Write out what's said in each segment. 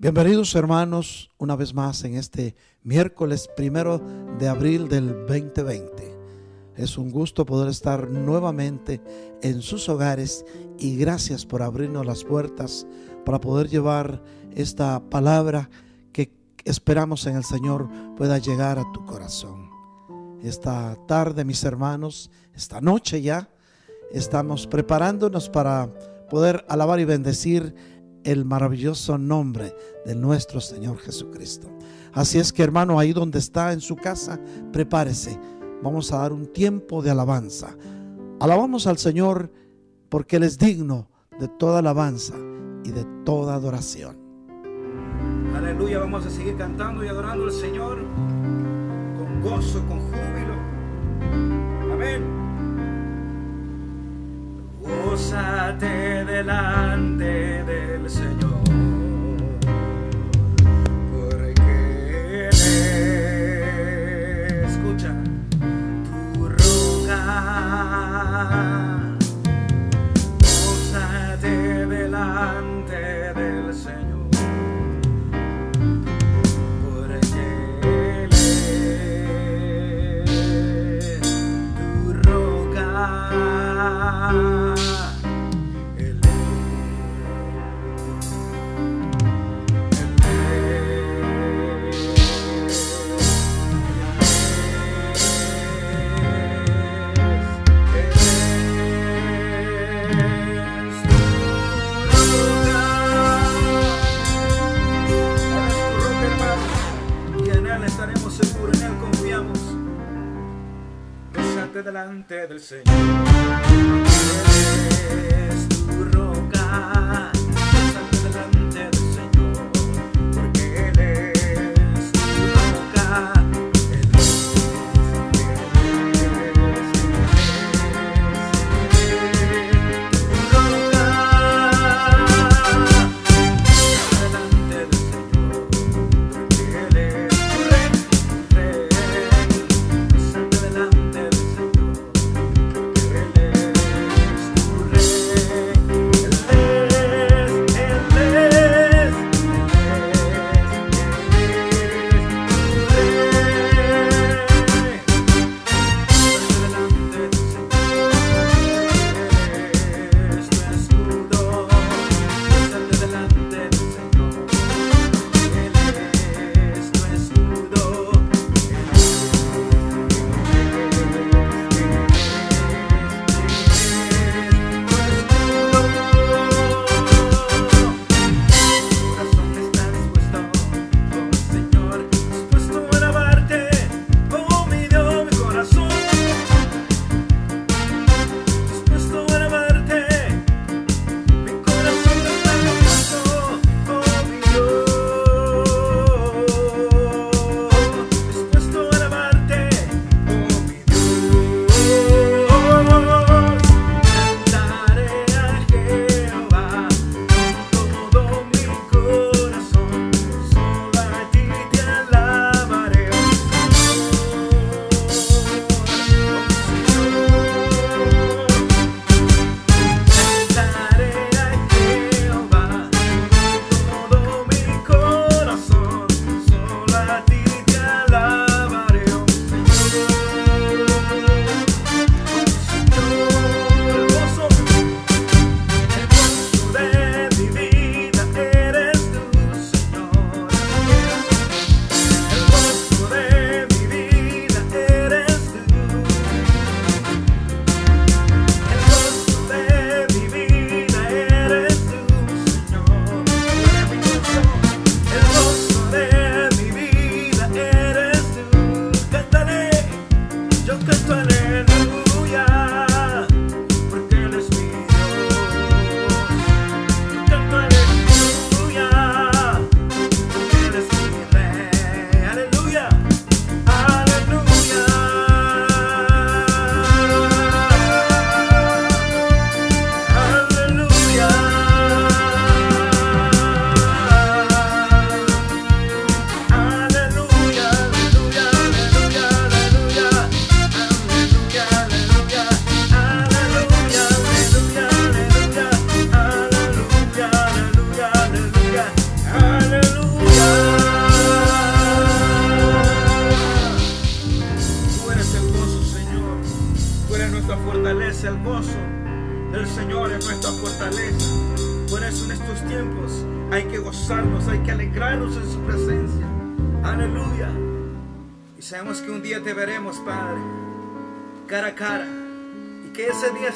Bienvenidos hermanos una vez más en este miércoles primero de abril del 2020. Es un gusto poder estar nuevamente en sus hogares y gracias por abrirnos las puertas para poder llevar esta palabra que esperamos en el Señor pueda llegar a tu corazón. Esta tarde, mis hermanos, esta noche ya, estamos preparándonos para poder alabar y bendecir el maravilloso nombre de nuestro Señor Jesucristo. Así es que hermano, ahí donde está en su casa, prepárese. Vamos a dar un tiempo de alabanza. Alabamos al Señor porque Él es digno de toda alabanza y de toda adoración. Aleluya, vamos a seguir cantando y adorando al Señor con gozo, con júbilo. Amén. Gózate delante del Señor, delante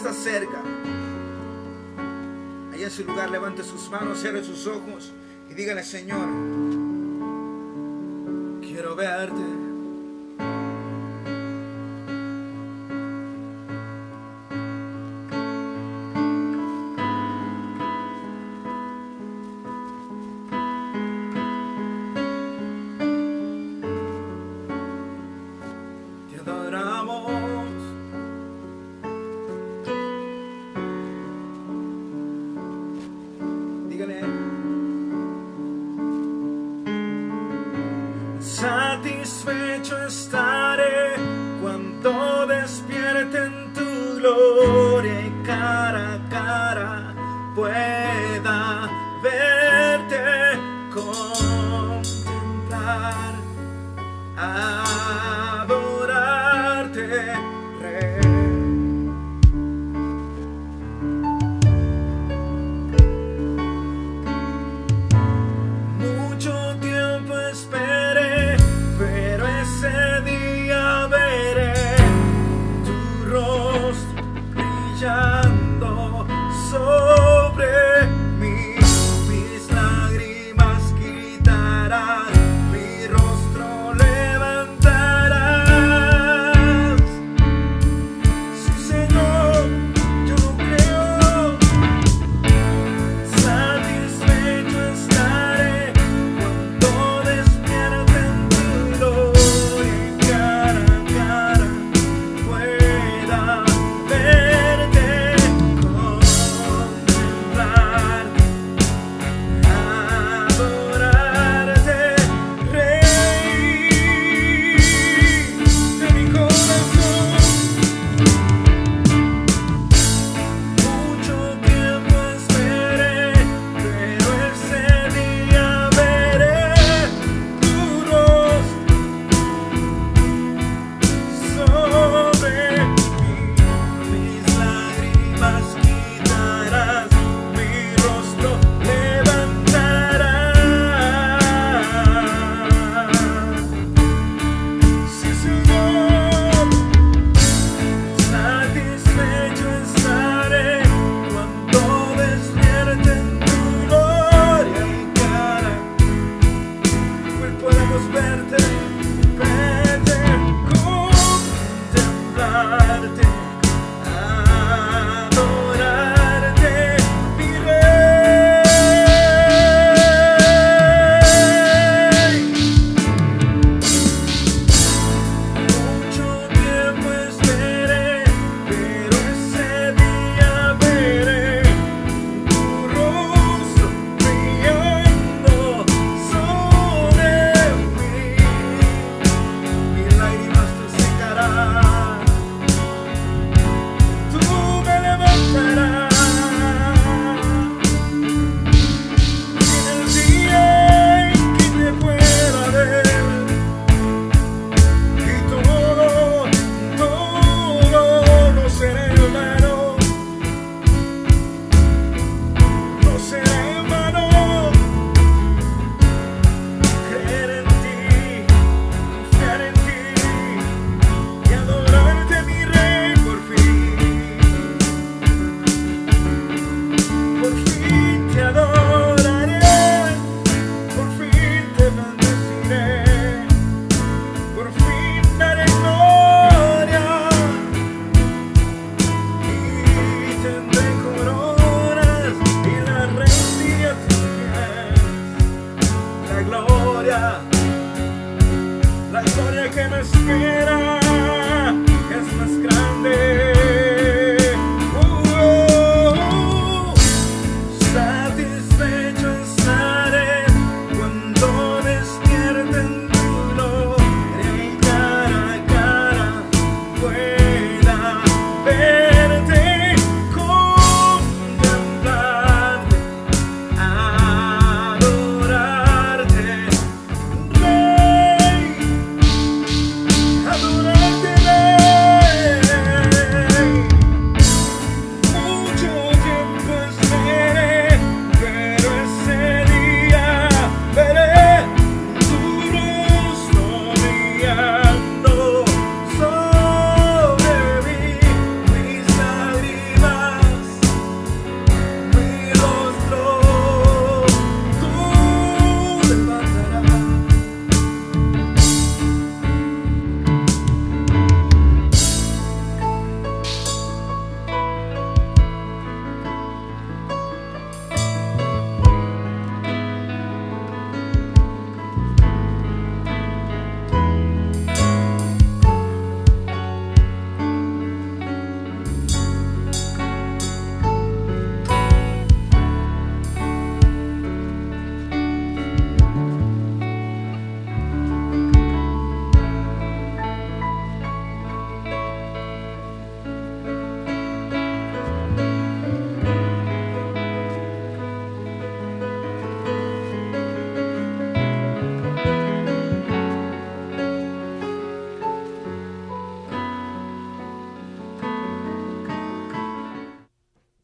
está cerca. Allá en su lugar levante sus manos, cierre sus ojos y dígale, Señor, quiero verte. estaré cuando despierten tu gloria y cara a cara pueda ver.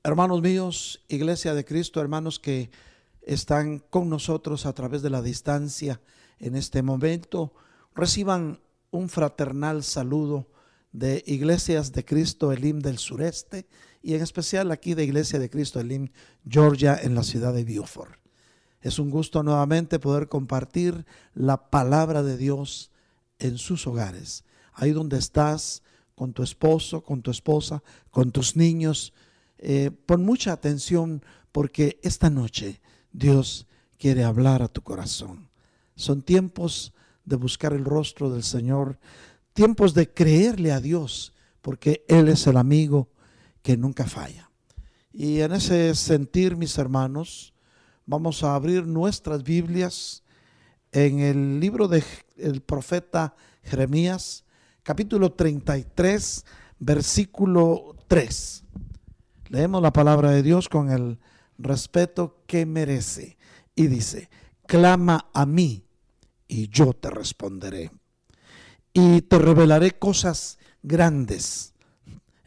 Hermanos míos, Iglesia de Cristo, hermanos que están con nosotros a través de la distancia en este momento, reciban un fraternal saludo de Iglesias de Cristo Elim del sureste y en especial aquí de Iglesia de Cristo Elim Georgia en la ciudad de Beaufort. Es un gusto nuevamente poder compartir la palabra de Dios en sus hogares. Ahí donde estás, con tu esposo, con tu esposa, con tus niños. Eh, pon mucha atención porque esta noche Dios quiere hablar a tu corazón. Son tiempos de buscar el rostro del Señor, tiempos de creerle a Dios, porque Él es el amigo que nunca falla. Y en ese sentir, mis hermanos, vamos a abrir nuestras Biblias en el libro del profeta Jeremías, capítulo 33, versículo 3. Leemos la palabra de Dios con el respeto que merece. Y dice, clama a mí y yo te responderé. Y te revelaré cosas grandes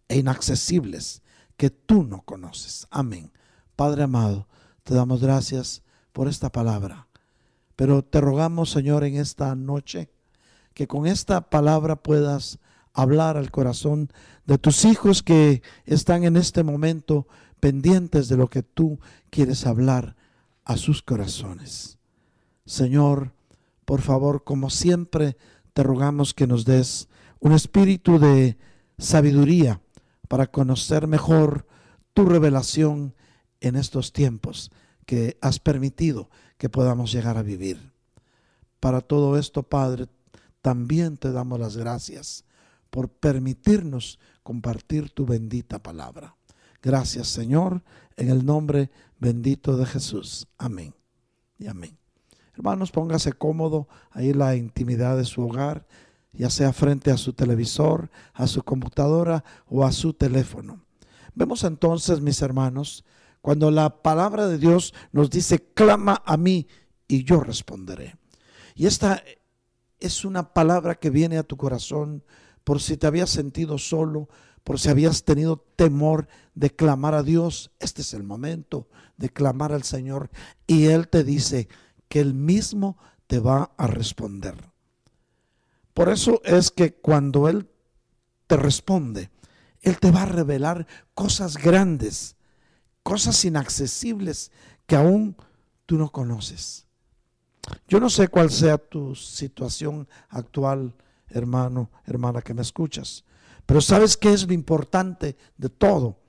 e inaccesibles que tú no conoces. Amén. Padre amado, te damos gracias por esta palabra. Pero te rogamos, Señor, en esta noche, que con esta palabra puedas hablar al corazón de tus hijos que están en este momento pendientes de lo que tú quieres hablar a sus corazones. Señor, por favor, como siempre, te rogamos que nos des un espíritu de sabiduría para conocer mejor tu revelación en estos tiempos que has permitido que podamos llegar a vivir. Para todo esto, Padre, también te damos las gracias por permitirnos compartir tu bendita palabra. Gracias Señor, en el nombre bendito de Jesús. Amén y amén. Hermanos, póngase cómodo ahí en la intimidad de su hogar, ya sea frente a su televisor, a su computadora o a su teléfono. Vemos entonces, mis hermanos, cuando la palabra de Dios nos dice, clama a mí y yo responderé. Y esta es una palabra que viene a tu corazón por si te habías sentido solo, por si habías tenido temor de clamar a Dios, este es el momento de clamar al Señor y Él te dice que Él mismo te va a responder. Por eso es que cuando Él te responde, Él te va a revelar cosas grandes, cosas inaccesibles que aún tú no conoces. Yo no sé cuál sea tu situación actual, hermano, hermana que me escuchas. Pero ¿sabes qué es lo importante de todo?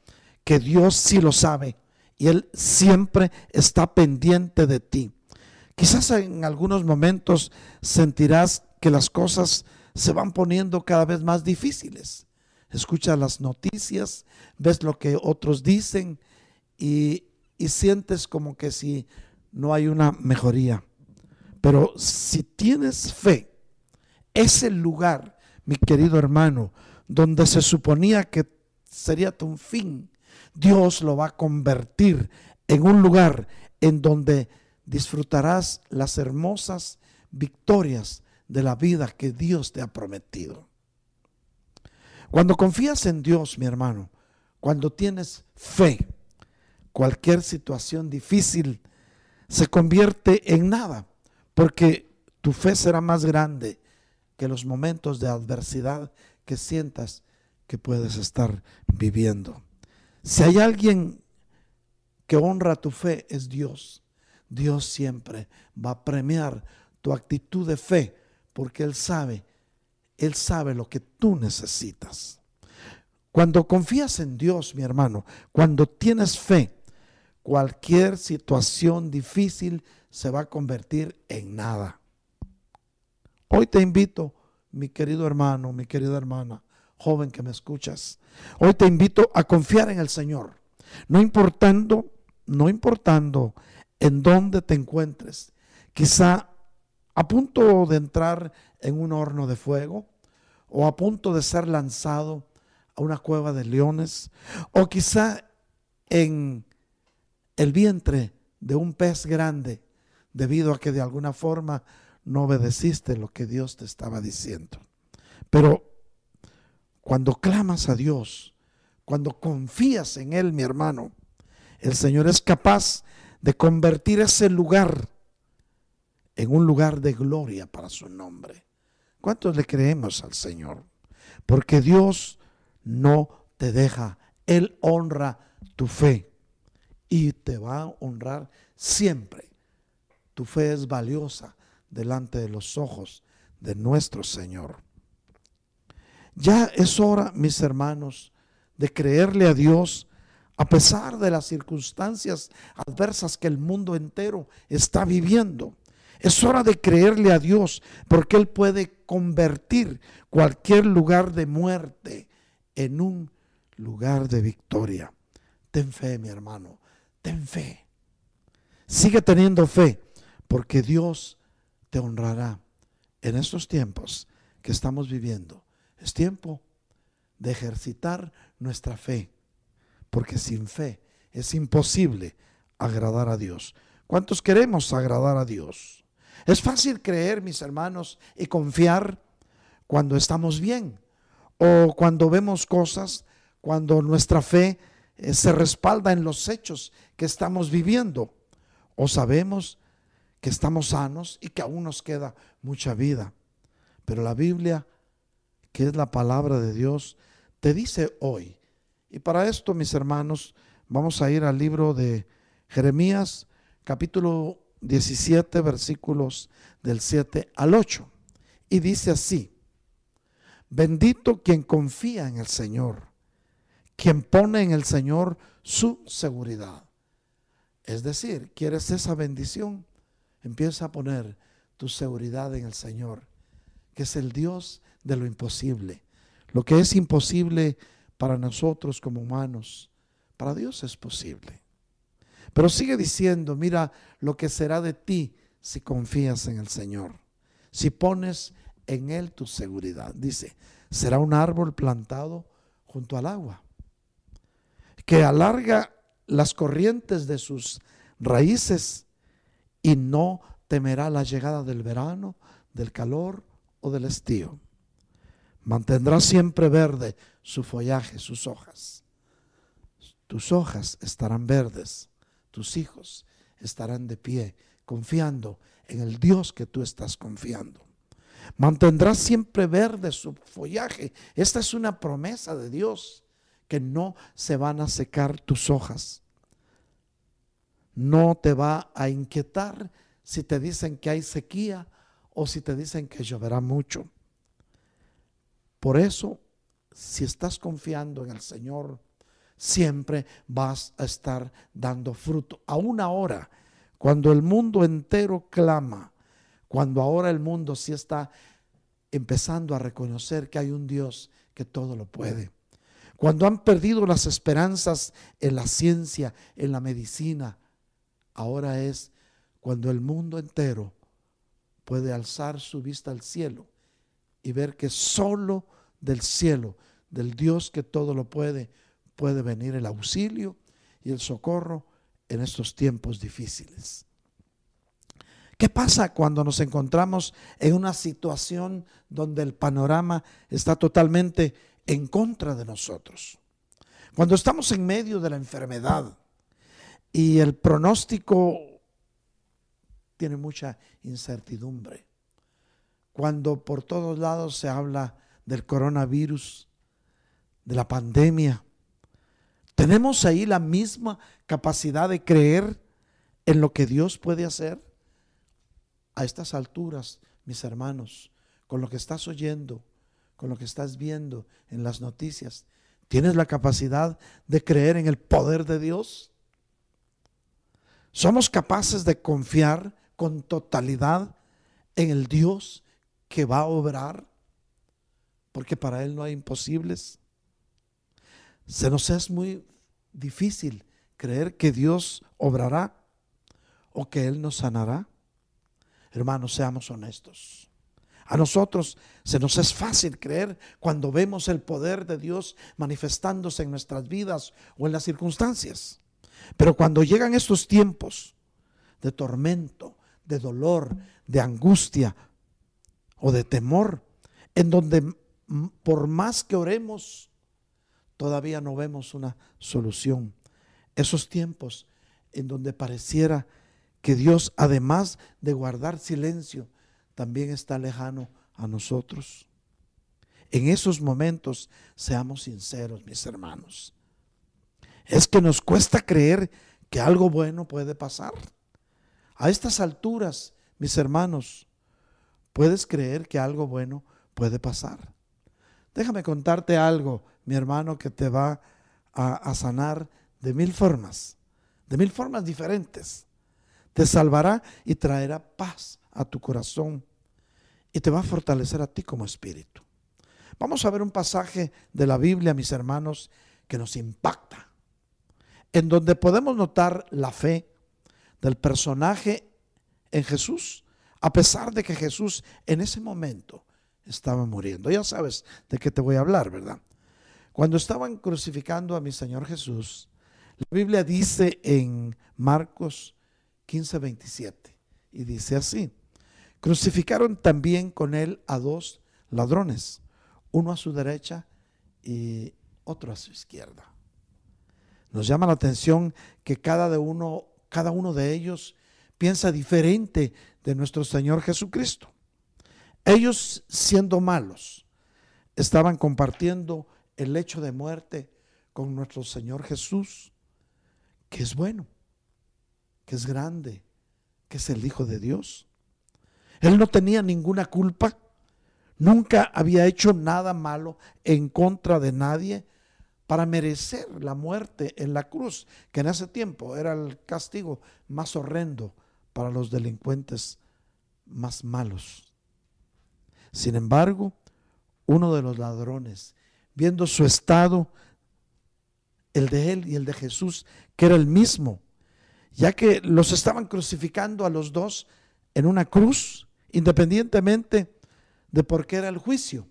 Que Dios sí lo sabe y Él siempre está pendiente de ti. Quizás en algunos momentos sentirás que las cosas se van poniendo cada vez más difíciles. Escuchas las noticias, ves lo que otros dicen y, y sientes como que si no hay una mejoría. Pero si tienes fe, ese lugar, mi querido hermano, donde se suponía que sería tu fin, Dios lo va a convertir en un lugar en donde disfrutarás las hermosas victorias de la vida que Dios te ha prometido. Cuando confías en Dios, mi hermano, cuando tienes fe, cualquier situación difícil se convierte en nada, porque tu fe será más grande que los momentos de adversidad que sientas que puedes estar viviendo. Si hay alguien que honra tu fe, es Dios. Dios siempre va a premiar tu actitud de fe porque Él sabe, Él sabe lo que tú necesitas. Cuando confías en Dios, mi hermano, cuando tienes fe, cualquier situación difícil se va a convertir en nada. Hoy te invito, mi querido hermano, mi querida hermana, joven que me escuchas, hoy te invito a confiar en el Señor, no importando, no importando en dónde te encuentres, quizá a punto de entrar en un horno de fuego o a punto de ser lanzado a una cueva de leones o quizá en el vientre de un pez grande debido a que de alguna forma no obedeciste lo que Dios te estaba diciendo. Pero cuando clamas a Dios, cuando confías en Él, mi hermano, el Señor es capaz de convertir ese lugar en un lugar de gloria para su nombre. ¿Cuántos le creemos al Señor? Porque Dios no te deja, Él honra tu fe y te va a honrar siempre. Tu fe es valiosa delante de los ojos de nuestro Señor. Ya es hora, mis hermanos, de creerle a Dios a pesar de las circunstancias adversas que el mundo entero está viviendo. Es hora de creerle a Dios porque Él puede convertir cualquier lugar de muerte en un lugar de victoria. Ten fe, mi hermano, ten fe. Sigue teniendo fe porque Dios te honrará en estos tiempos que estamos viviendo. Es tiempo de ejercitar nuestra fe porque sin fe es imposible agradar a Dios. ¿Cuántos queremos agradar a Dios? Es fácil creer, mis hermanos, y confiar cuando estamos bien o cuando vemos cosas, cuando nuestra fe eh, se respalda en los hechos que estamos viviendo o sabemos que estamos sanos y que aún nos queda mucha vida. Pero la Biblia, que es la palabra de Dios, te dice hoy, y para esto, mis hermanos, vamos a ir al libro de Jeremías, capítulo 17 versículos del 7 al 8. Y dice así, bendito quien confía en el Señor, quien pone en el Señor su seguridad. Es decir, ¿quieres esa bendición? Empieza a poner tu seguridad en el Señor, que es el Dios de lo imposible. Lo que es imposible para nosotros como humanos, para Dios es posible. Pero sigue diciendo, mira lo que será de ti si confías en el Señor, si pones en Él tu seguridad. Dice, será un árbol plantado junto al agua, que alarga las corrientes de sus raíces y no temerá la llegada del verano, del calor o del estío. Mantendrá siempre verde su follaje, sus hojas. Tus hojas estarán verdes tus hijos estarán de pie, confiando en el Dios que tú estás confiando. Mantendrás siempre verde su follaje. Esta es una promesa de Dios, que no se van a secar tus hojas. No te va a inquietar si te dicen que hay sequía o si te dicen que lloverá mucho. Por eso, si estás confiando en el Señor, siempre vas a estar dando fruto. Aún ahora, cuando el mundo entero clama, cuando ahora el mundo sí está empezando a reconocer que hay un Dios que todo lo puede. Cuando han perdido las esperanzas en la ciencia, en la medicina, ahora es cuando el mundo entero puede alzar su vista al cielo y ver que solo del cielo, del Dios que todo lo puede, puede venir el auxilio y el socorro en estos tiempos difíciles. ¿Qué pasa cuando nos encontramos en una situación donde el panorama está totalmente en contra de nosotros? Cuando estamos en medio de la enfermedad y el pronóstico tiene mucha incertidumbre. Cuando por todos lados se habla del coronavirus, de la pandemia, ¿Tenemos ahí la misma capacidad de creer en lo que Dios puede hacer? A estas alturas, mis hermanos, con lo que estás oyendo, con lo que estás viendo en las noticias, ¿tienes la capacidad de creer en el poder de Dios? ¿Somos capaces de confiar con totalidad en el Dios que va a obrar? Porque para Él no hay imposibles. Se nos es muy difícil creer que Dios obrará o que Él nos sanará. Hermanos, seamos honestos. A nosotros se nos es fácil creer cuando vemos el poder de Dios manifestándose en nuestras vidas o en las circunstancias. Pero cuando llegan estos tiempos de tormento, de dolor, de angustia o de temor, en donde por más que oremos, todavía no vemos una solución. esos tiempos en donde pareciera que Dios, además de guardar silencio, también está lejano a nosotros. En esos momentos, seamos sinceros, mis hermanos. Es que nos cuesta creer que algo bueno puede pasar. A estas alturas, mis hermanos, ¿puedes creer que algo bueno puede pasar? Déjame contarte algo, mi hermano, que te va a, sanar de mil formas, de mil formas diferentes. Te salvará y traerá paz a tu corazón y te va a fortalecer a ti como espíritu. Vamos a ver un pasaje de la Biblia, mis hermanos, que nos impacta, en donde podemos notar la fe del personaje en Jesús, a pesar de que Jesús en ese momento estaba muriendo. Ya sabes de qué te voy a hablar, ¿verdad? Cuando estaban crucificando a mi Señor Jesús, la Biblia dice en Marcos 15, 27, y dice así, crucificaron también con él a dos ladrones, uno a su derecha y otro a su izquierda. Nos llama la atención que cada, de uno, cada uno de ellos piensa diferente de nuestro Señor Jesucristo. Ellos siendo malos, estaban compartiendo el hecho de muerte con nuestro Señor Jesús, que es bueno, que es grande, que es el Hijo de Dios. Él no tenía ninguna culpa, nunca había hecho nada malo en contra de nadie para merecer la muerte en la cruz, que en ese tiempo era el castigo más horrendo para los delincuentes más malos. Sin embargo, uno de los ladrones, viendo su estado, el de él y el de Jesús, que era el mismo, ya que los estaban crucificando a los dos en una cruz, independientemente de por qué era el juicio.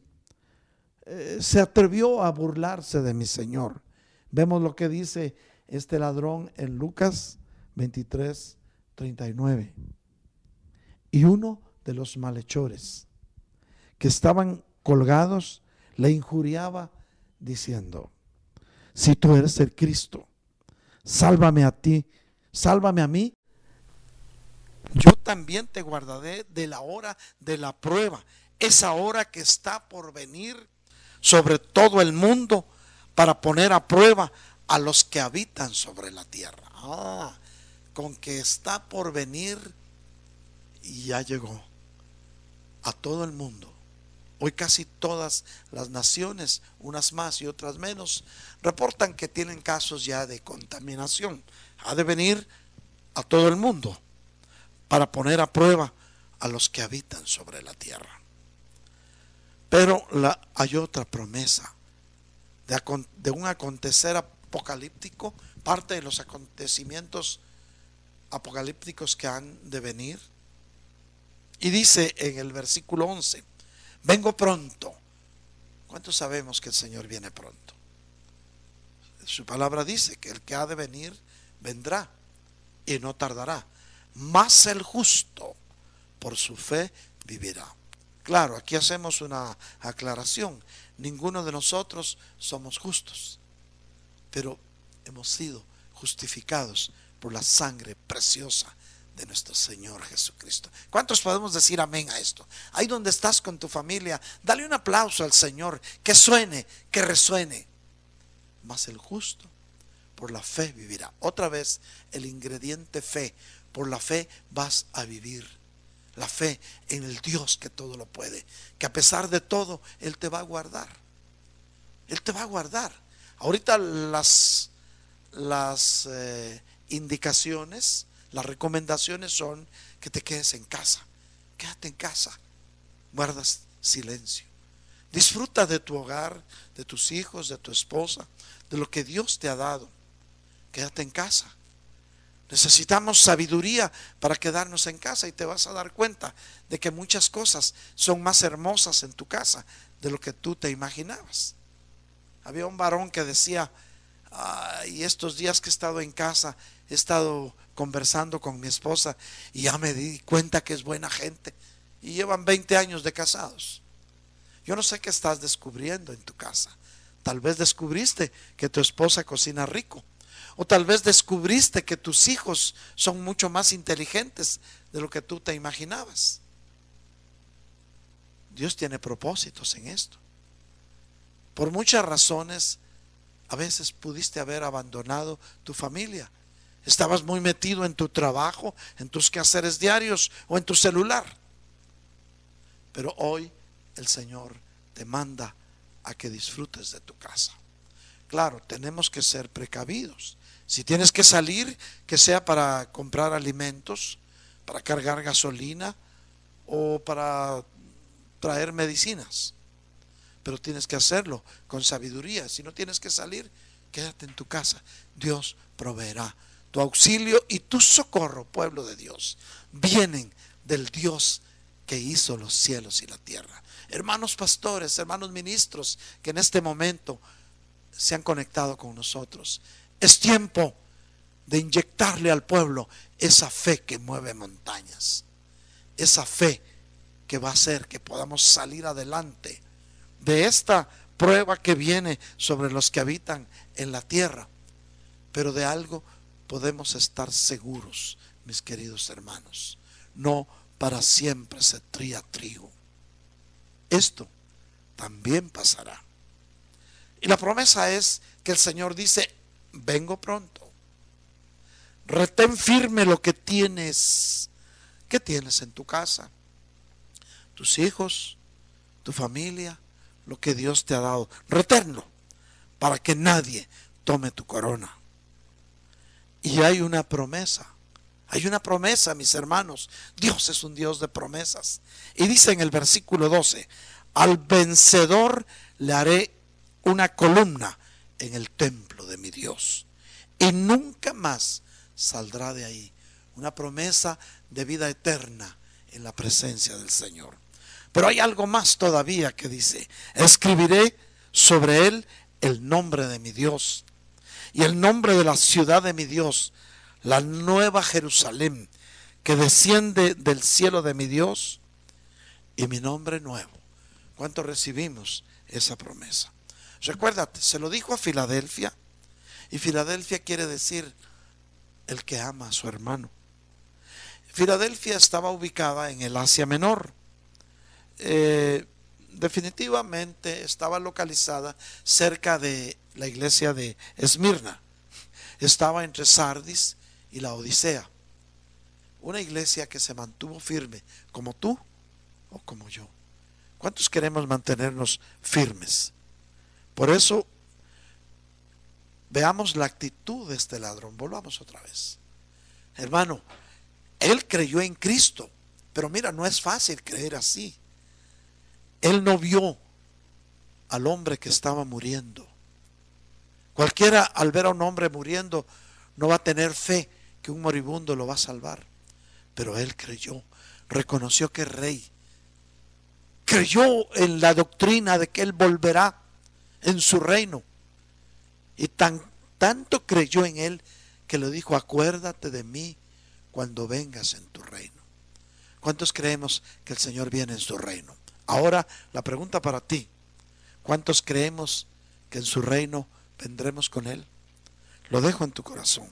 Eh, se atrevió a burlarse de mi Señor. Vemos lo que dice este ladrón en Lucas 23, 39. Y uno de los malhechores que estaban colgados le injuriaba diciendo, si tú eres el Cristo, sálvame a ti, sálvame a mí. Yo también te guardaré de la hora de la prueba, esa hora que está por venir sobre todo el mundo para poner a prueba a los que habitan sobre la tierra. Ah, con que está por venir y ya llegó a todo el mundo Hoy casi todas las naciones, unas más y otras menos, reportan que tienen casos ya de contaminación. Ha de venir a todo el mundo para poner a prueba a los que habitan sobre la tierra. Pero hay otra promesa de, de un acontecer apocalíptico, parte de los acontecimientos apocalípticos que han de venir. Y dice en el versículo 11, vengo pronto. ¿Cuántos sabemos que el Señor viene pronto? Su palabra dice que el que ha de venir vendrá y no tardará. Más el justo por su fe vivirá. Claro, aquí hacemos una aclaración. Ninguno de nosotros somos justos, pero hemos sido justificados por la sangre preciosa de nuestro Señor Jesucristo. ¿Cuántos podemos decir amén a esto? Ahí donde estás con tu familia, dale un aplauso al Señor, que suene, que resuene. Mas el justo por la fe vivirá. Otra vez el ingrediente fe. Por la fe vas a vivir. La fe en el Dios que todo lo puede. Que a pesar de todo, Él te va a guardar. Él te va a guardar. Ahorita las, las eh, indicaciones las recomendaciones son que te quedes en casa. Quédate en casa. Guardas silencio. Disfruta de tu hogar, de tus hijos, de tu esposa, de lo que Dios te ha dado. Quédate en casa. Necesitamos sabiduría para quedarnos en casa y te vas a dar cuenta de que muchas cosas son más hermosas en tu casa de lo que tú te imaginabas. Había un varón que decía, y estos días que he estado en casa, he estado conversando con mi esposa y ya me di cuenta que es buena gente. Y llevan 20 años de casados. Yo no sé qué estás descubriendo en tu casa. Tal vez descubriste que tu esposa cocina rico. O tal vez descubriste que tus hijos son mucho más inteligentes de lo que tú te imaginabas. Dios tiene propósitos en esto. Por muchas razones, a veces pudiste haber abandonado tu familia. Estabas muy metido en tu trabajo, en tus quehaceres diarios o en tu celular. Pero hoy el Señor te manda a que disfrutes de tu casa. Claro, tenemos que ser precavidos. Si tienes que salir, que sea para comprar alimentos, para cargar gasolina o para traer medicinas. Pero tienes que hacerlo con sabiduría. Si no tienes que salir, quédate en tu casa. Dios proveerá. Tu auxilio y tu socorro, pueblo de Dios, vienen del Dios que hizo los cielos y la tierra. Hermanos pastores, hermanos ministros, que en este momento se han conectado con nosotros. Es tiempo de inyectarle al pueblo esa fe que mueve montañas, esa fe que va a hacer que podamos salir adelante de esta prueba que viene sobre los que habitan en la tierra. Pero de algo podemos estar seguros, mis queridos hermanos. No para siempre se tría trigo. Esto también pasará. Y la promesa es que el Señor dice, vengo pronto. Retén firme lo que tienes. ¿Qué tienes en tu casa? Tus hijos, tu familia, lo que Dios te ha dado. Reténlo para que nadie tome tu corona. Y hay una promesa. Hay una promesa, mis hermanos. Dios es un Dios de promesas. Y dice en el versículo 12, al vencedor le haré una columna en el templo de mi Dios. Y nunca más saldrá de ahí. Una promesa de vida eterna en la presencia del Señor. Pero hay algo más todavía que dice, escribiré sobre él el nombre de mi Dios y el nombre de la ciudad de mi Dios, la nueva Jerusalén que desciende del cielo de mi Dios y mi nombre nuevo. ¿Cuánto recibimos esa promesa? Recuérdate, se lo dijo a Filadelfia. Y Filadelfia quiere decir el que ama a su hermano. Filadelfia estaba ubicada en el Asia Menor. Eh, definitivamente estaba localizada cerca de la iglesia de Esmirna. Estaba entre Sardis y la Odisea. Una iglesia que se mantuvo firme, como tú o como yo. ¿Cuántos queremos mantenernos firmes? Por eso, veamos la actitud de este ladrón. Volvamos otra vez. Hermano, él creyó en Cristo, pero mira, no es fácil creer así. Él no vio al hombre que estaba muriendo. Cualquiera al ver a un hombre muriendo no va a tener fe que un moribundo lo va a salvar. Pero él creyó, reconoció que es rey. Creyó en la doctrina de que él volverá en su reino. Y tan, tanto creyó en él que le dijo, acuérdate de mí cuando vengas en tu reino. ¿Cuántos creemos que el Señor viene en su reino? Ahora la pregunta para ti, ¿cuántos creemos que en su reino vendremos con Él? Lo dejo en tu corazón.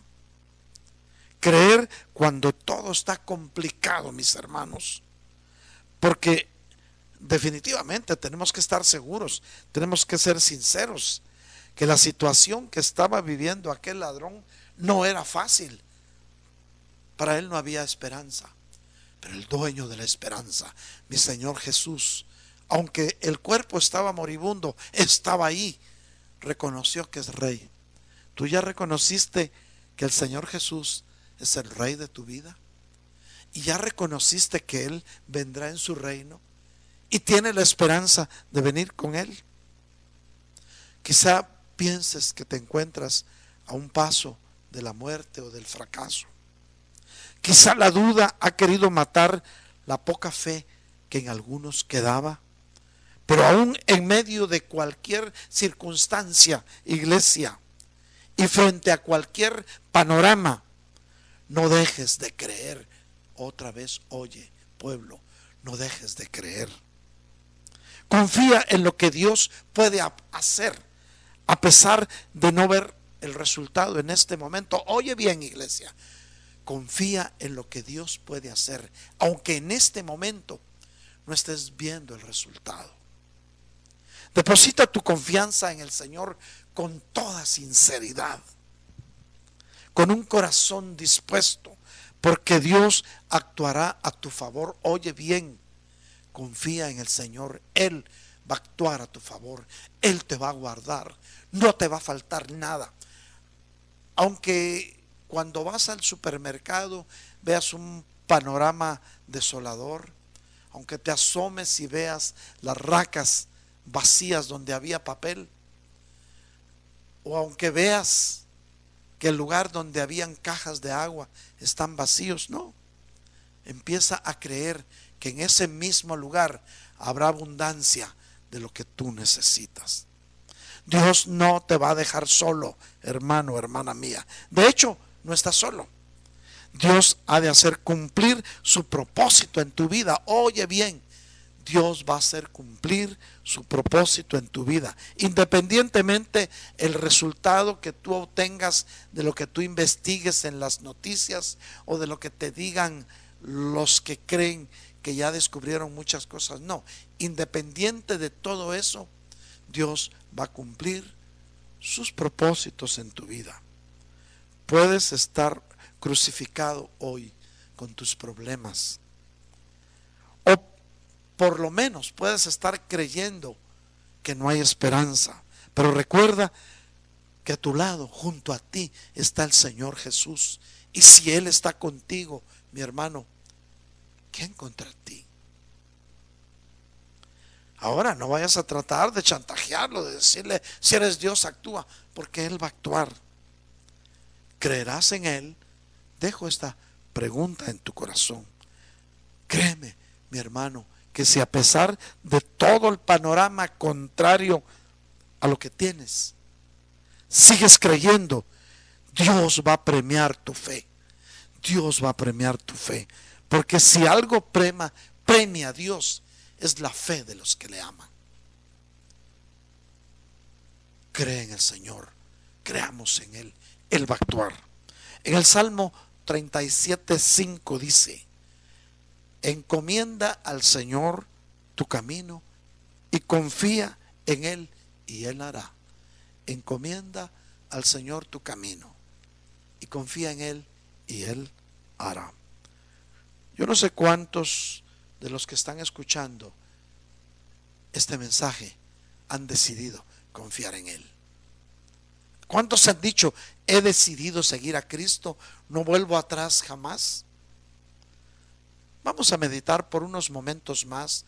Creer cuando todo está complicado, mis hermanos. Porque definitivamente tenemos que estar seguros, tenemos que ser sinceros, que la situación que estaba viviendo aquel ladrón no era fácil. Para él no había esperanza. Pero el dueño de la esperanza, mi Señor Jesús, aunque el cuerpo estaba moribundo, estaba ahí, reconoció que es rey. ¿Tú ya reconociste que el Señor Jesús es el rey de tu vida? ¿Y ya reconociste que Él vendrá en su reino? Y tiene la esperanza de venir con Él. Quizá pienses que te encuentras a un paso de la muerte o del fracaso. Quizá la duda ha querido matar la poca fe que en algunos quedaba. Pero aún en medio de cualquier circunstancia, iglesia, y frente a cualquier panorama, no dejes de creer. Otra vez, oye, pueblo, no dejes de creer. Confía en lo que Dios puede hacer, a pesar de no ver el resultado en este momento. Oye bien, iglesia, confía en lo que Dios puede hacer, aunque en este momento no estés viendo el resultado. Deposita tu confianza en el Señor con toda sinceridad, con un corazón dispuesto, porque Dios actuará a tu favor. Oye bien, confía en el Señor, Él va a actuar a tu favor, Él te va a guardar, no te va a faltar nada. Aunque cuando vas al supermercado veas un panorama desolador, aunque te asomes y veas las racas vacías donde había papel, o aunque veas que el lugar donde habían cajas de agua están vacíos, no. Empieza a creer que en ese mismo lugar habrá abundancia de lo que tú necesitas. Dios no te va a dejar solo, hermano, hermana mía. De hecho, no estás solo. Dios ha de hacer cumplir su propósito en tu vida. Oye bien, Dios va a hacer cumplir su propósito en tu vida. Independientemente el resultado que tú obtengas de lo que tú investigues en las noticias o de lo que te digan los que creen que ya descubrieron muchas cosas. No, independiente de todo eso, Dios va a cumplir sus propósitos en tu vida. Puedes estar crucificado hoy con tus problemas. O por lo menos puedes estar creyendo que no hay esperanza. Pero recuerda que a tu lado, junto a ti, está el Señor Jesús. Y si Él está contigo, mi hermano, ¿quién contra ti? Ahora no vayas a tratar de chantajearlo, de decirle, si eres Dios, actúa, porque Él va a actuar. ¿Creerás en Él? Dejo esta pregunta en tu corazón. Créeme, mi hermano, que si a pesar de todo el panorama contrario a lo que tienes, sigues creyendo, Dios va a premiar tu fe. Dios va a premiar tu fe. Porque si algo prema, premia a Dios, es la fe de los que le aman. Cree en el Señor, creamos en Él, Él va a actuar. En el Salmo 37.5 dice, encomienda al Señor tu camino y confía en Él y Él hará. Encomienda al Señor tu camino y confía en Él y Él hará. Yo no sé cuántos de los que están escuchando este mensaje han decidido confiar en Él. ¿Cuántos han dicho, he decidido seguir a Cristo, no vuelvo atrás jamás? Vamos a meditar por unos momentos más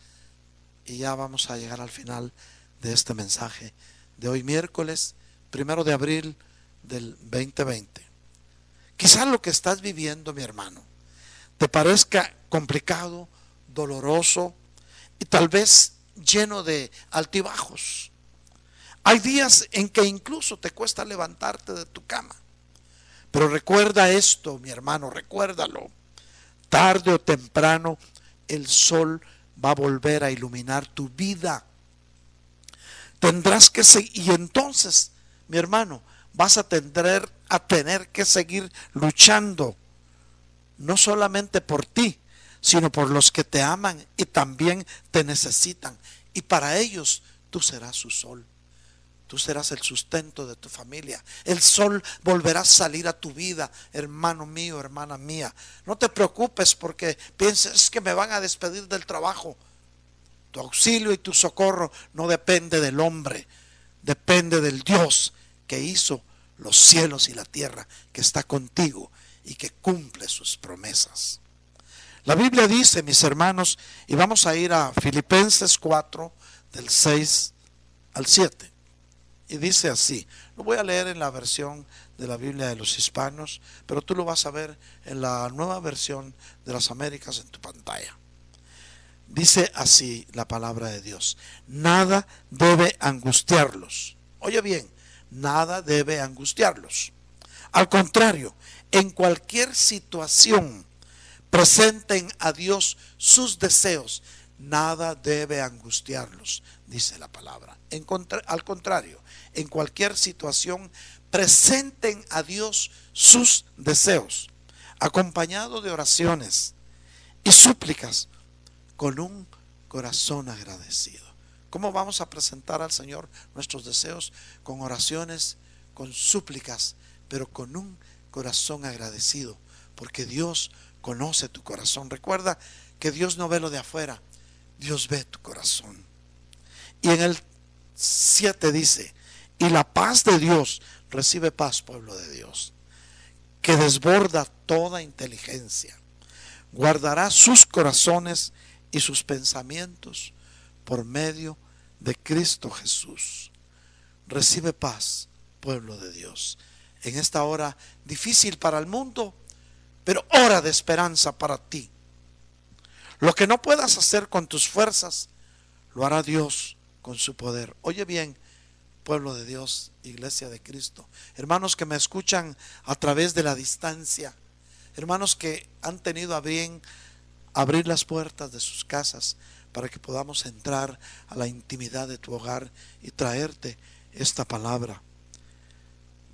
y ya vamos a llegar al final de este mensaje de hoy miércoles, primero de abril del 2020. Quizás lo que estás viviendo, mi hermano, te parezca complicado, doloroso y tal vez lleno de altibajos. Hay días en que incluso te cuesta levantarte de tu cama. Pero recuerda esto, mi hermano, recuérdalo. Tarde o temprano el sol va a volver a iluminar tu vida. Tendrás que seguir, y entonces, mi hermano, vas a tener, a tener que seguir luchando, no solamente por ti, sino por los que te aman y también te necesitan. Y para ellos tú serás su sol. Tú serás el sustento de tu familia. El sol volverá a salir a tu vida, hermano mío, hermana mía. No te preocupes porque pienses que me van a despedir del trabajo. Tu auxilio y tu socorro no depende del hombre, depende del Dios que hizo los cielos y la tierra, que está contigo y que cumple sus promesas. La Biblia dice, mis hermanos, y vamos a ir a Filipenses 4, del 6 al 7. Y dice así, lo voy a leer en la versión de la Biblia de los hispanos, pero tú lo vas a ver en la nueva versión de las Américas en tu pantalla. Dice así la palabra de Dios, nada debe angustiarlos. Oye bien, nada debe angustiarlos. Al contrario, en cualquier situación, presenten a Dios sus deseos. Nada debe angustiarlos, dice la palabra. al contrario, en cualquier situación, presenten a Dios sus deseos, acompañado de oraciones y súplicas con un corazón agradecido. ¿Cómo vamos a presentar al Señor nuestros deseos? Con oraciones, con súplicas, pero con un corazón agradecido, porque Dios conoce tu corazón. Recuerda que Dios no ve lo de afuera, Dios ve tu corazón. Y en el 7 dice, y la paz de Dios, recibe paz, pueblo de Dios, que desborda toda inteligencia, guardará sus corazones y sus pensamientos por medio de Cristo Jesús. Recibe paz, pueblo de Dios, en esta hora difícil para el mundo, pero hora de esperanza para ti. Lo que no puedas hacer con tus fuerzas, lo hará Dios con su poder. Oye bien, pueblo de Dios, iglesia de Cristo, hermanos que me escuchan a través de la distancia, hermanos que han tenido a bien abrir las puertas de sus casas para que podamos entrar a la intimidad de tu hogar y traerte esta palabra.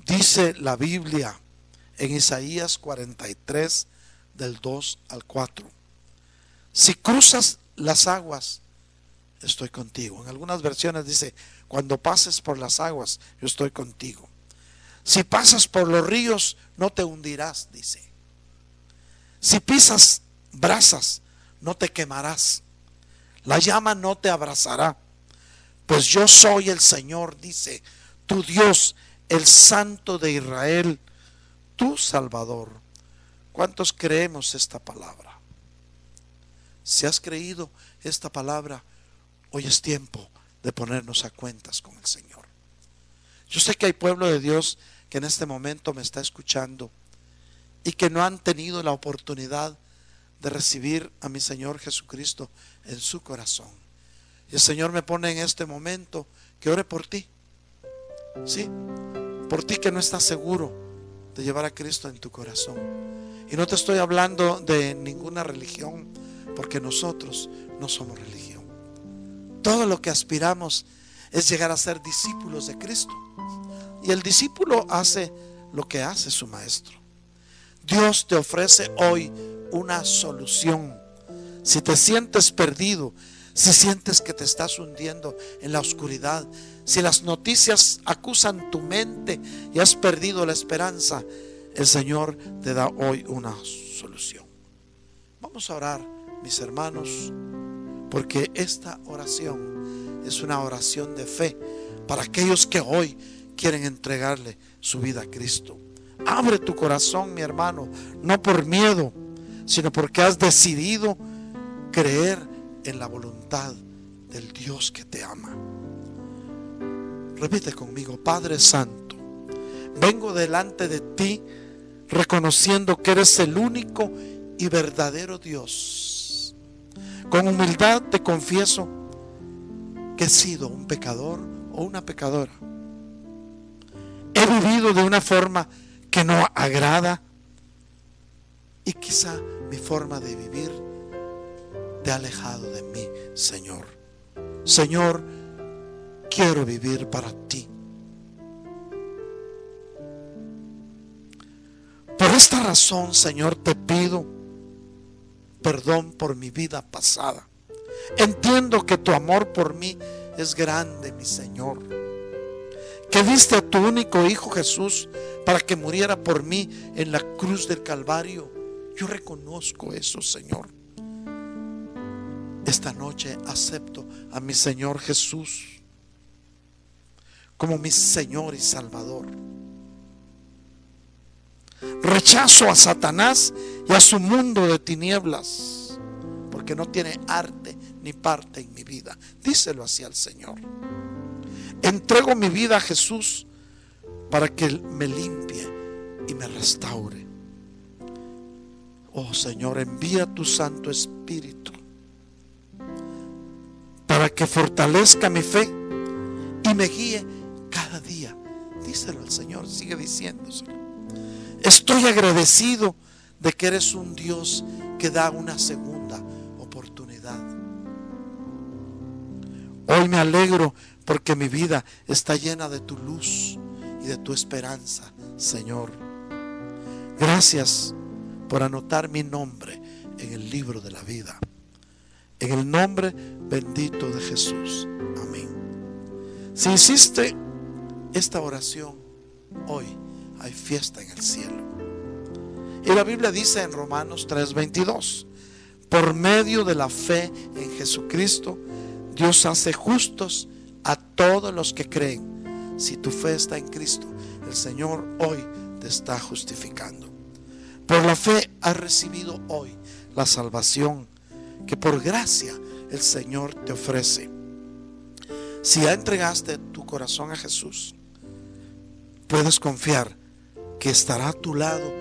Dice la Biblia en Isaías 43 del 2 al 4. Si cruzas las aguas, estoy contigo. En algunas versiones dice, cuando pases por las aguas, yo estoy contigo. Si pasas por los ríos, no te hundirás, dice. Si pisas brasas, no te quemarás. La llama no te abrazará. Pues yo soy el Señor, dice, tu Dios, el Santo de Israel, tu Salvador. ¿Cuántos creemos esta palabra? Si has creído esta palabra, hoy es tiempo de ponernos a cuentas con el Señor. Yo sé que hay pueblo de Dios que en este momento me está escuchando y que no han tenido la oportunidad de recibir a mi Señor Jesucristo en su corazón. Y el Señor me pone en este momento que ore por ti. Sí, por ti que no estás seguro de llevar a Cristo en tu corazón. Y no te estoy hablando de ninguna religión, porque nosotros no somos religión. Todo lo que aspiramos es llegar a ser discípulos de Cristo. Y el discípulo hace lo que hace su maestro. Dios te ofrece hoy una solución. Si te sientes perdido, si sientes que te estás hundiendo en la oscuridad, si las noticias acusan tu mente y has perdido la esperanza, el Señor te da hoy una solución. Vamos a orar, mis hermanos, porque esta oración es una oración de fe para aquellos que hoy quieren entregarle su vida a Cristo. Abre tu corazón, mi hermano, no por miedo, sino porque has decidido creer en la voluntad del Dios que te ama. Repite conmigo, Padre Santo, vengo delante de ti reconociendo que eres el único y verdadero Dios. Con humildad te confieso que he sido un pecador o una pecadora. He vivido de una forma que no agrada y quizá mi forma de vivir te ha alejado de mí, Señor. Señor, quiero vivir para ti. Por esta razón, Señor, te pido perdón por mi vida pasada. Entiendo que tu amor por mí es grande, mi Señor. Que diste a tu único Hijo Jesús para que muriera por mí en la cruz del Calvario yo reconozco eso, Señor. Esta noche acepto a mi Señor Jesús como mi Señor y Salvador. Rechazo a Satanás y a su mundo de tinieblas, porque no tiene arte parte en mi vida. Díselo así al Señor. Entrego mi vida a Jesús para que me limpie y me restaure. Oh Señor, envía tu Santo Espíritu para que fortalezca mi fe y me guíe cada día. Díselo al Señor, sigue diciéndoselo. Estoy agradecido de que eres un Dios que da una segunda Hoy me alegro porque mi vida está llena de tu luz y de tu esperanza, Señor. Gracias por anotar mi nombre en el libro de la vida. En el nombre bendito de Jesús. Amén. Si hiciste esta oración hoy, hay fiesta en el cielo. Y la Biblia dice en Romanos 3:22, por medio de la fe en Jesucristo, Dios hace justos a todos los que creen. Si tu fe está en Cristo, el Señor hoy te está justificando. Por la fe has recibido hoy la salvación que por gracia el Señor te ofrece. Si ya entregaste tu corazón a Jesús, puedes confiar que estará a tu lado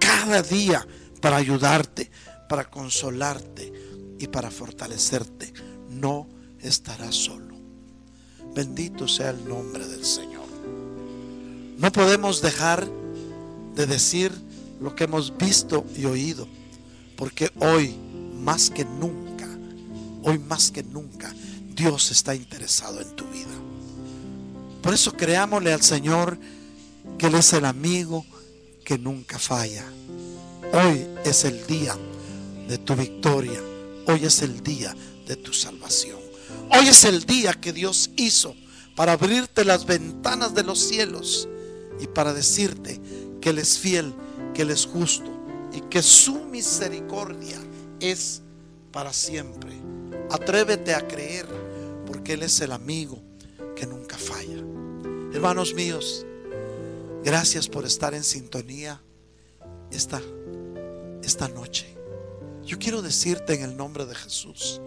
cada día para ayudarte, para consolarte y para fortalecerte. No estarás solo. Bendito sea el nombre del Señor. No podemos dejar de decir lo que hemos visto y oído, porque hoy más que nunca, hoy más que nunca, Dios está interesado en tu vida. Por eso creámosle al Señor que Él es el amigo que nunca falla. Hoy es el día de tu victoria. Hoy es el día de tu salvación. Hoy es el día que Dios hizo para abrirte las ventanas de los cielos y para decirte que Él es fiel, que Él es justo y que su misericordia es para siempre. Atrévete a creer porque Él es el amigo que nunca falla. Hermanos míos, gracias por estar en sintonía esta, esta noche. Yo quiero decirte en el nombre de Jesús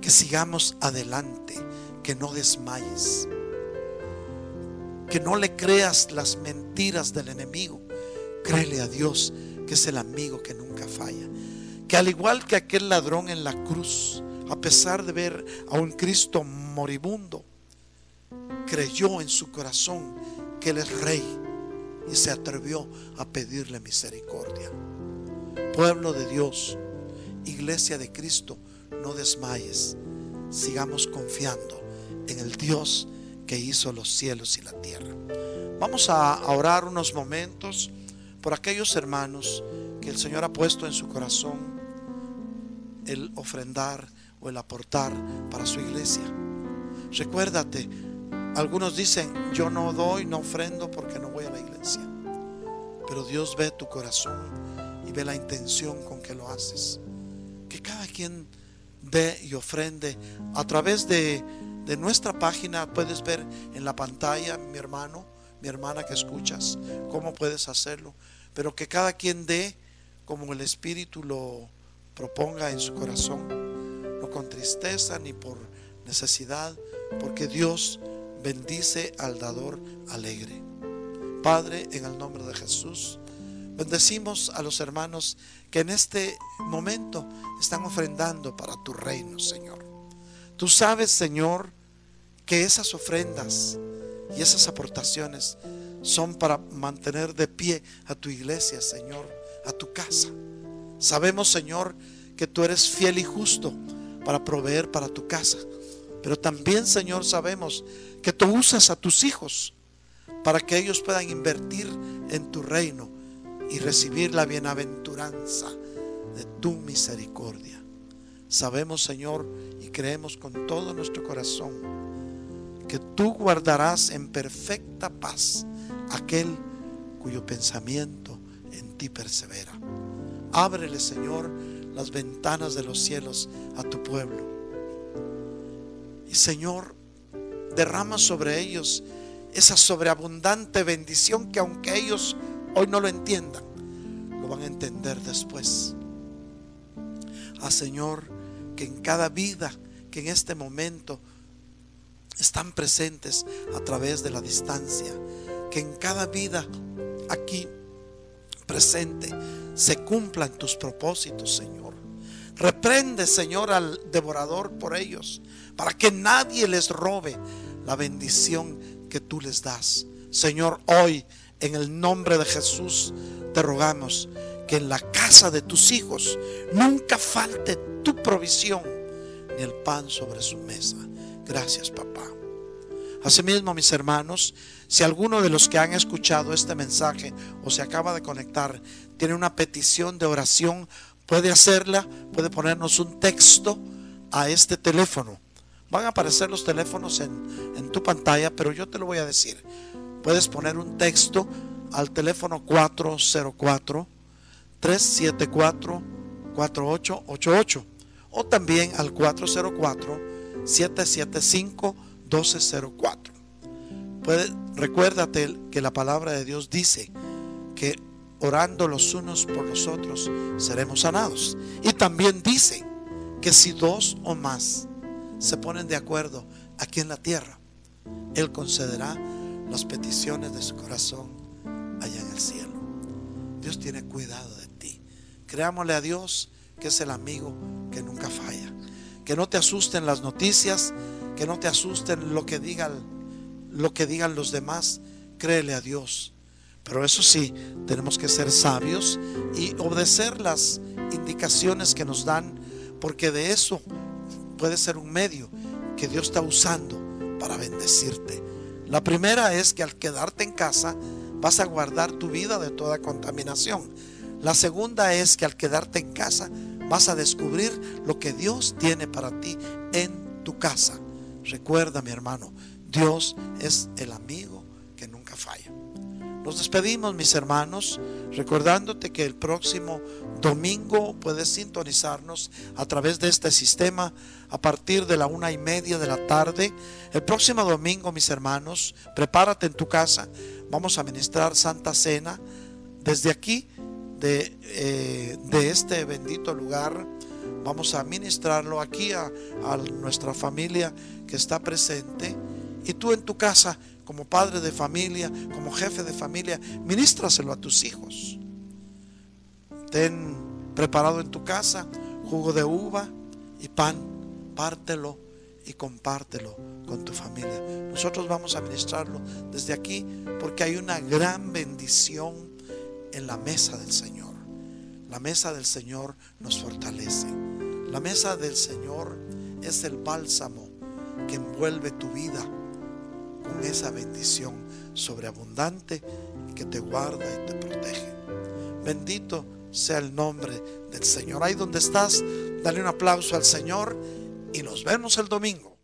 que sigamos adelante, que no desmayes, que no le creas las mentiras del enemigo. Créele a Dios que es el amigo que nunca falla. Que al igual que aquel ladrón en la cruz, a pesar de ver a un Cristo moribundo, creyó en su corazón que Él es rey y se atrevió a pedirle misericordia. Pueblo de Dios, iglesia de Cristo, no desmayes. Sigamos confiando en el Dios que hizo los cielos y la tierra. Vamos a orar unos momentos por aquellos hermanos que el Señor ha puesto en su corazón el ofrendar o el aportar para su iglesia. Recuérdate, algunos dicen, yo no doy, no ofrendo porque no voy a la iglesia. Pero Dios ve tu corazón y ve la intención con que lo haces. Que cada quien dé y ofrende a través de, de nuestra página. Puedes ver en la pantalla, mi hermano, mi hermana que escuchas, cómo puedes hacerlo. Pero que cada quien dé como el Espíritu lo proponga en su corazón, no con tristeza ni por necesidad, porque Dios bendice al dador alegre. Padre, en el nombre de Jesús, bendecimos a los hermanos que en este momento están ofrendando para tu reino, Señor. Tú sabes, Señor, que esas ofrendas y esas aportaciones son para mantener de pie a tu iglesia, Señor, a tu casa. Sabemos, Señor, que tú eres fiel y justo para proveer para tu casa. Pero también, Señor, sabemos que tú usas a tus hijos para que ellos puedan invertir en tu reino y recibir la bienaventuranza de tu misericordia. Sabemos, Señor, y creemos con todo nuestro corazón que tú guardarás en perfecta paz aquel cuyo pensamiento en ti persevera. Ábrele, Señor, las ventanas de los cielos a tu pueblo. Y Señor, derrama sobre ellos esa sobreabundante bendición que aunque ellos hoy no lo entiendan, lo van a entender después. Ah, Señor, que en cada vida que en este momento están presentes a través de la distancia, que en cada vida aquí presente se cumplan tus propósitos, Señor. Reprende, Señor, al devorador por ellos, para que nadie les robe la bendición que tú les das. Señor, hoy, en el nombre de Jesús, te rogamos que en la casa de tus hijos nunca falte tu provisión ni el pan sobre su mesa. Gracias, papá. Asimismo, mis hermanos, Si alguno de los que han escuchado este mensaje o se acaba de conectar tiene una petición de oración, puede hacerla, puede ponernos un texto a este teléfono. Van a aparecer los teléfonos en, tu pantalla, pero yo te lo voy a decir. Puedes poner un texto al teléfono 404 374 4888 o también al 404 775 1204. Puede, recuérdate que la palabra de Dios dice que orando los unos por los otros seremos sanados. Y también dice que si dos o más se ponen de acuerdo aquí en la tierra, Él concederá las peticiones de su corazón allá en el cielo. Dios tiene cuidado de ti. Creámosle a Dios que es el amigo que nunca falla. Que no te asusten las noticias, que no te asusten lo que digan, lo que digan los demás. Créele a Dios. Pero eso sí, tenemos que ser sabios y obedecer las indicaciones que nos dan, porque de eso puede ser un medio que Dios está usando para bendecirte. La primera es que al quedarte en casa vas a guardar tu vida de toda contaminación. La segunda es que al quedarte en casa vas a descubrir lo que Dios tiene para ti en tu casa. Recuerda, mi hermano, Dios es el amigo. Nos despedimos, mis hermanos, recordándote que el próximo domingo puedes sintonizarnos a través de este sistema a partir de la una y media de la tarde. El próximo domingo, mis hermanos, prepárate en tu casa. Vamos a ministrar Santa Cena desde aquí de, eh, este bendito lugar. Vamos a ministrarlo aquí a, a nuestra familia que está presente. Y tú en tu casa, como padre de familia, como jefe de familia, ministraselo a tus hijos. Ten preparado en tu casa jugo de uva y pan, pártelo y compártelo con tu familia. Nosotros vamos a ministrarlo desde aquí porque hay una gran bendición en la mesa del Señor. La mesa del Señor nos fortalece. La mesa del Señor es el bálsamo que envuelve tu vida con esa bendición sobreabundante que te guarda y te protege. Bendito sea el nombre del Señor. Ahí donde estás, dale un aplauso al Señor y nos vemos el domingo.